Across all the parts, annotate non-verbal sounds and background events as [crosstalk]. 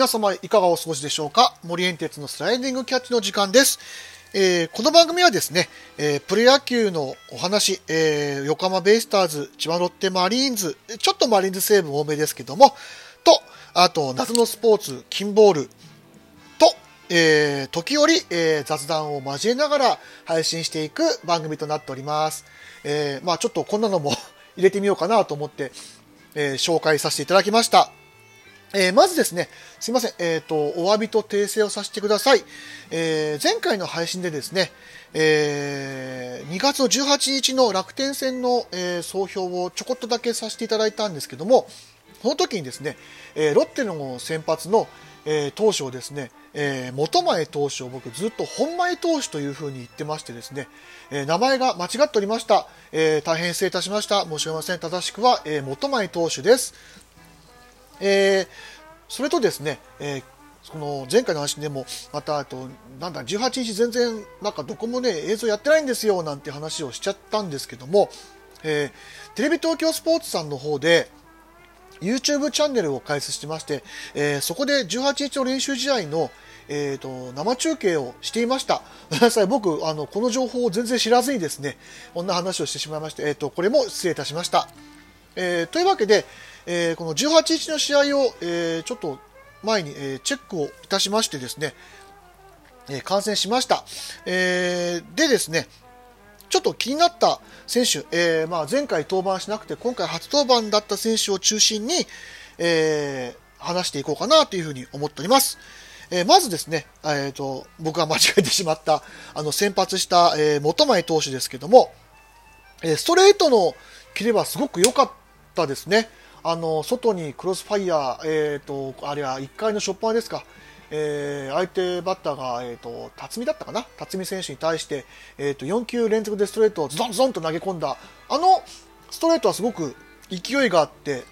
皆様いかがお過ごしでしょうか？森エンテツのスライディングキャッチの時間です。えー、この番組はですね、えー、プロ野球のお話、えー、横浜ベイスターズ、千葉ロッテマリーンズ、ちょっとマリーンズ成分多めですけども、と、あと、夏のスポーツ、金ボール、と、えー、時折、えー、雑談を交えながら配信していく番組となっております。えー、まあちょっとこんなのも [laughs] 入れてみようかなと思って、えー、紹介させていただきました。えー、まずですね、すいません、え、ー、と、お詫びと訂正をさせてください。えー、前回の配信でですね、え2月の18日の楽天戦の、え総評をちょこっとだけさせていただいたんですけども、その時にですね、えロッテの先発の、え投手をですね、え元前投手を僕ずっと本前投手というふうに言ってましてですね、え名前が間違っておりました。え大変失礼いたしました。申し訳ません。正しくは、え元前投手です。えー、それとですね、えーその前回の話でもまたあとなんだ18日全然なんかどこもね映像やってないんですよなんて話をしちゃったんですけども、え、テレビ東京スポーツさんの方で YouTube チャンネルを開設してまして、え、そこで18日の練習試合のえーと、生中継をしていました。ごめんなさい、僕、あのこの情報を全然知らずにですね、こんな話をしてしまいまして、えーと、これも失礼いたしました。え、というわけで、えー、この18日の試合を、えー、ちょっと前に、え、チェックをいたしましてですね、え観戦しました。えでですね、ちょっと気になった選手、えまあ、前回登板しなくて今回初登板だった選手を中心に、え話していこうかなというふうに思っております。えまずですね、えーと、僕が間違えてしまったあの先発した、え元前投手ですけども、えストレートの切れはすごく良かったですね。あの外にクロスファイヤー、えーと、あれは1回のショッパーですか、えー、相手バッターが、えーと、辰巳だったかな。辰巳選手に対して、えーと、4球連続でストレートをズドンズドンと投げ込んだ。あのストレートはすごく勢いがあって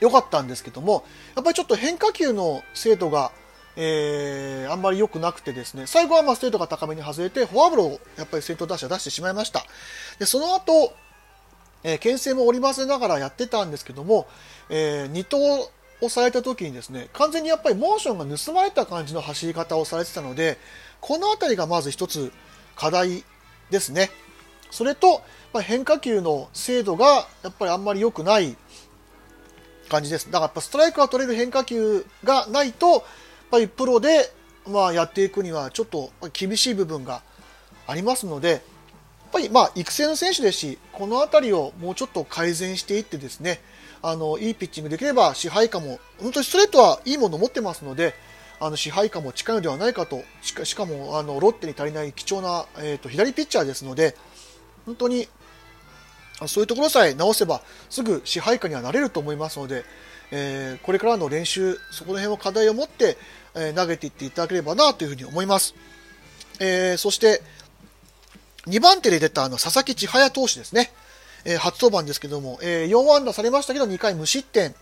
良かったんですけどもやっぱりちょっと変化球の精度が、えー、あんまり良くなくてですね最後はまあストレートが高めに外れてフォアボールをやっぱり先頭打者出してしまいました。でその後えー、牽制も織り交ぜながらやってたんですけども、えー、2投をされた時にですね完全にやっぱりモーションが盗まれた感じの走り方をされてたのでこの辺りがまず1つ課題ですね。それと、まあ、変化球の精度がやっぱりあんまり良くない感じです。だからやっぱストライクが取れる変化球がないとやっぱりプロで、まあ、やっていくにはちょっと厳しい部分がありますのでぱりまあ育成の選手ですし、この辺りをもうちょっと改善していってですね、あのいいピッチングできれば支配下も、本当にストレートはいいものを持ってますので、あの支配下も近いのではないかと、しかもあのロッテに足りない貴重な、えーと、左ピッチャーですので、本当にそういうところさえ直せばすぐ支配下にはなれると思いますので、えー、これからの練習、そこの辺を課題を持って、えー、投げていっていただければなというふうに思います。えー、そして、2番手で出たあの佐々木千早投手ですね、えー、初登板ですけども、えー、4安打されましたけど2回無失点。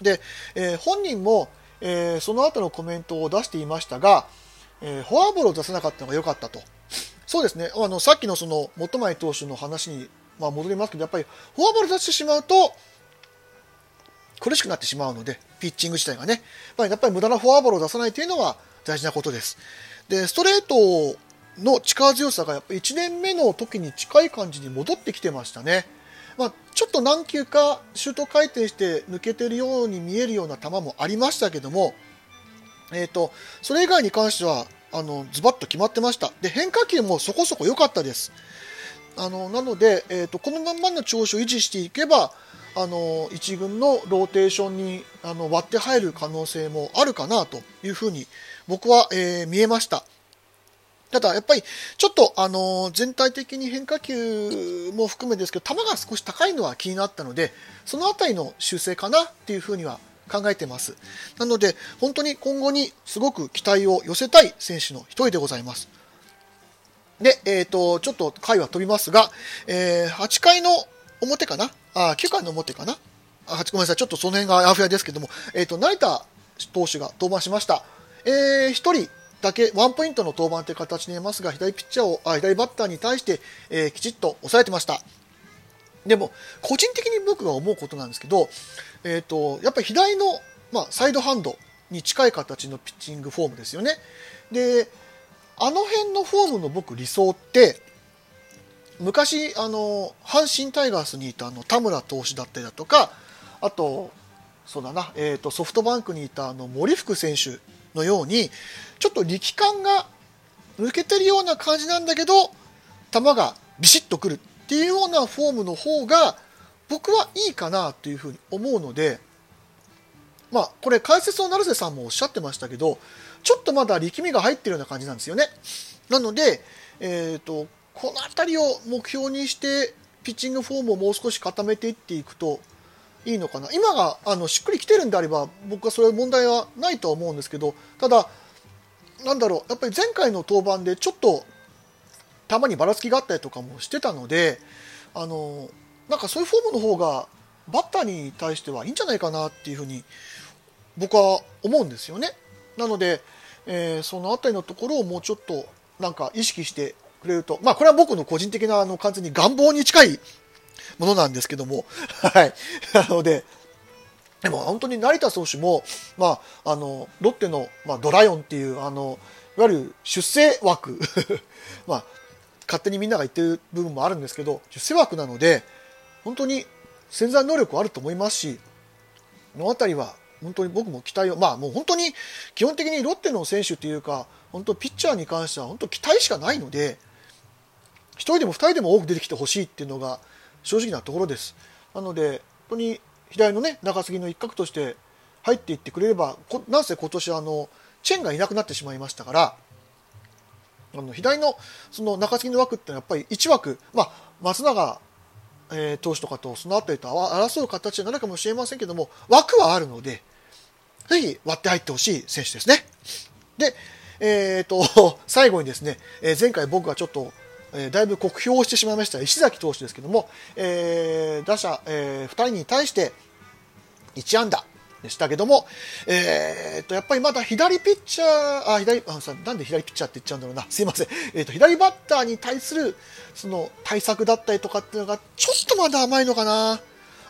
で、えー、本人も、えその後のコメントを出していましたが、えフォアボールを出さなかったのが良かったと。そうですね。あのさっきのその元前投手の話に、まあ、戻りますけどやっぱりフォアボール出してしまうと苦しくなってしまうのでピッチング自体がね。やっぱり無駄なフォアボールを出さないというのは大事なことです。でストレートをの力強さがやっぱ1年目の時に近い感じに戻ってきてましたね。まあ、ちょっと何球かシュート回転して抜けてるように見えるような球もありましたけども、えーと、それ以外に関してはあのズバッと決まってました。で変化球もそこそこ良かったです。あのなので、えーと、このまんまの調子を維持していけばあの1軍のローテーションにあの割って入る可能性もあるかなというふうに僕は、えー、見えました。ただ、やっぱりちょっと、あの全体的に変化球も含めですけど、球が少し高いのは気になったので、その辺りの修正かなっていうふうには考えてます。なので、本当に今後にすごく期待を寄せたい選手の一人でございます。で、えっ、ー、と、ちょっと回は飛びますが、えー、8回の表かな？あ、9回の表かな？あごめんなさい、ちょっとその辺があふやですけども、えっ、ー、と、成田投手が登板しました。えー、1人、だけワンポイントの登板という形になりますが左ピッチャーをあ左バッターに対して、えー、きちっと抑えてましたでも個人的に僕が思うことなんですけど、えーと、やっぱり左の、まあ、サイドハンドに近い形のピッチングフォームですよね。で、あの辺のフォームの僕理想って、昔、あの、阪神タイガースにいたあの田村投手だったりだとか、あと、そうだな、えーと、ソフトバンクにいたあの森福選手のように、ちょっと力感が抜けてるような感じなんだけど、球がビシッとくるっていうようなフォームの方が、僕はいいかなというふうに思うので、まあ、これ解説の成瀬さんもおっしゃってましたけど、ちょっとまだ力みが入ってるような感じなんですよね。なので、えーと、この辺りを目標にしてピッチングフォームをもう少し固めていっていくといいのかな？今があのしっくりきてるんであれば僕はそれ問題はないとは思うんですけどただなんだろうやっぱり前回の登板でちょっと球にばらつきがあったりとかもしてたのであのなんかそういうフォームの方がバッターに対してはいいんじゃないかなっていうふうに僕は思うんですよね。なので、えー、その辺りのところをもうちょっとなんか意識してくれると、まあこれは僕の個人的なあの完全に願望に近いものなんですけども、[laughs] はい。なので、でも本当に成田投手も、まあ、あの、ロッテの、まあ、ドライオンっていう、あの、いわゆる出世枠 [laughs] まあ、勝手にみんなが言ってる部分もあるんですけど、出世枠なので、本当に潜在能力はあると思いますし、この辺りは本当に僕も期待を、まあもう本当に基本的にロッテの選手というか、本当ピッチャーに関しては本当期待しかないので、1人でも2人でも多く出てきてほしいっていうのが正直なところです。なので、本当に左のね、中継ぎの一角として入っていってくれれば、なんせ今年あの、チェンがいなくなってしまいましたから、あの左のその中継ぎの枠ってのはやっぱり1枠、まあ、松永、えー、投手とかとその辺りと争う形になるかもしれませんけども、枠はあるので、ぜひ割って入ってほしい選手ですね。で、えっ、ー、と、[laughs] 最後にですね、えー、前回僕がちょっとえー、だいぶ酷評してしまいました。石崎投手ですけども、えー、打者、えー、2人に対して1安打でしたけども、えー、とやっぱりまだ左ピッチャー、あ左あさなんで左ピッチャーって言っちゃうんだろうな、すいません、えー、と左バッターに対するその対策だったりとかっていうのがちょっとまだ甘いのかな、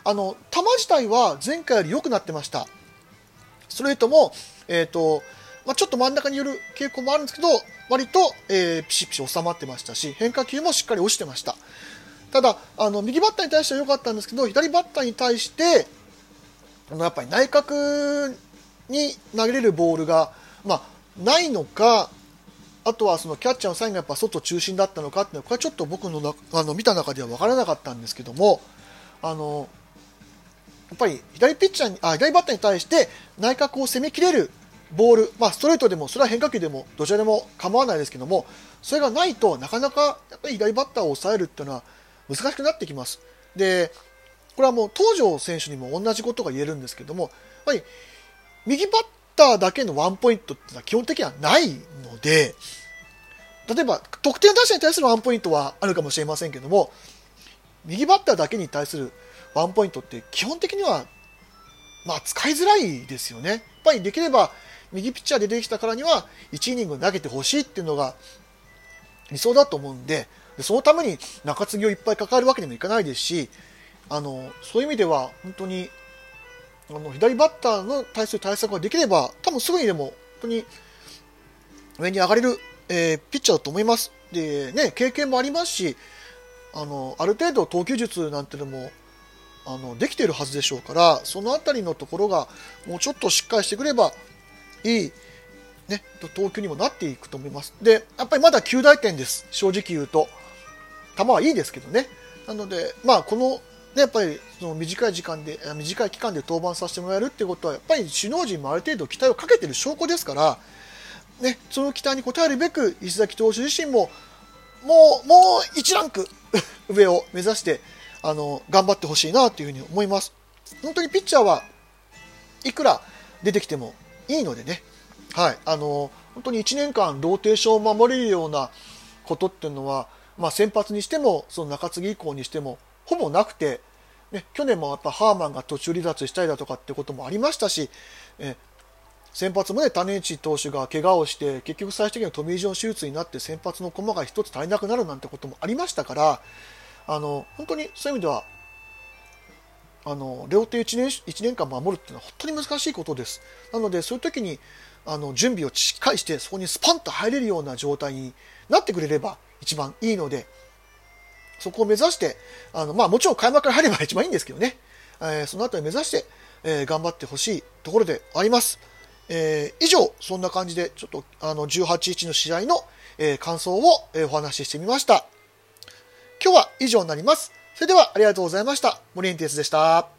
あの球自体は前回より良くなってました。ストレートも、えーとまあ、ちょっと真ん中による傾向もあるんですけど、割と、えー、ピシピシ収まってましたし、変化球もしっかり落ちてました。ただ、あの、右バッターに対しては良かったんですけど、左バッターに対して、あの、やっぱり内角に投げれるボールが、まあ、ないのか、あとはそのキャッチャーのサインがやっぱ外中心だったのかっていうのは、これはちょっと僕のなあの見た中では分からなかったんですけども、あの、やっぱり左ピッチャーに、あ、左バッターに対して内角を攻めきれるボール、まあ、ストレートでも、それは変化球でも、どちらでも構わないですけども、それがないとなかなかやっぱり左バッターを抑えるっていうのは難しくなってきます。で、これはもう東條選手にも同じことが言えるんですけども、やっぱり右バッターだけのワンポイントってのは基本的にはないので、例えば得点打者に対するワンポイントはあるかもしれませんけども、右バッターだけに対するワンポイントって基本的には、まあ使いづらいですよね。やっぱりできれば右ピッチャーで出てきたからには1イニング投げてほしいっていうのが理想だと思うんででそのために中継ぎをいっぱい抱えるわけにもいかないですしあのそういう意味では本当にあの左バッターの対する対策ができれば多分すぐにでも本当に上に上がれる、えー、ピッチャーだと思います。でね、経験もありますしあのある程度投球術なんてのもあのできているはずでしょうからその辺りのところがもうちょっとしっかりしてくればいい、ね、投球にもなっていくと思います。で、やっぱりまだ9大点です。正直言うと。球はいいですけどね。なので、まあ、この、ね、やっぱりその短い時間で、短い期間で登板させてもらえるってことは、やっぱり首脳陣もある程度期待をかけてる証拠ですから、ね、その期待に応えるべく、石崎投手自身も、もう、もう1ランク [laughs] 上を目指して、あの、頑張ってほしいなというふうに思います。本当にピッチャーはいくら出てきてもいいのでね、はい、あの本当に1年間ローテーションを守れるようなことっていうのは、まあ、先発にしてもその中継ぎ以降にしてもほぼなくて、ね、去年もやっぱハーマンが途中離脱したりだとかってこともありましたし、え先発もね、種市投手が怪我をして、結局最終的にはトミー・ジョン手術になって先発の駒が1つ足りなくなるなんてこともありましたから、あの、本当にそういう意味では、あの両手1年 ,1 年間守るっていうのは本当に難しいことです。なので、そういう時にあの準備をしっかりして、そこにスパンと入れるような状態になってくれれば一番いいので、そこを目指して、あのまあ、もちろん開幕から入れば [laughs] 一番いいんですけどね、えー、そのあたり目指して、えー、頑張ってほしいところであります。えー、以上、そんな感じで、ちょっとあの18日の試合の、え感想を、えお話ししてみました。今日は以上になります。それではありがとうございました。森エンティスでした。